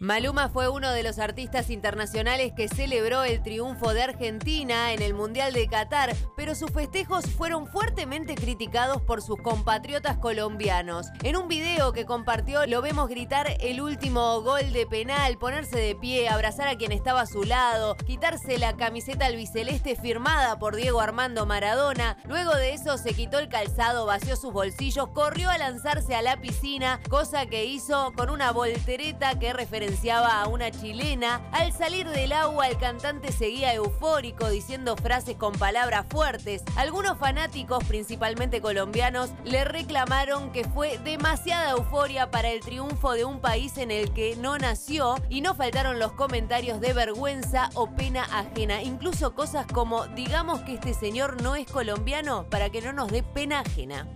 Maluma fue uno de los artistas internacionales que celebró el triunfo de Argentina en el Mundial de Qatar, pero sus festejos fueron fuertemente criticados por sus compatriotas colombianos. En un video que compartió lo vemos gritar el último gol de penal, ponerse de pie, abrazar a quien estaba a su lado, quitarse la camiseta albiceleste firmada por Diego Armando Maradona. Luego de eso se quitó el calzado, vació sus bolsillos, corrió a lanzarse a la piscina, cosa que hizo con una voltereta que referencia a una chilena. Al salir del agua, el cantante seguía eufórico diciendo frases con palabras fuertes. Algunos fanáticos, principalmente colombianos, le reclamaron que fue demasiada euforia para el triunfo de un país en el que no nació y no faltaron los comentarios de vergüenza o pena ajena. Incluso cosas como digamos que este señor no es colombiano para que no nos dé pena ajena.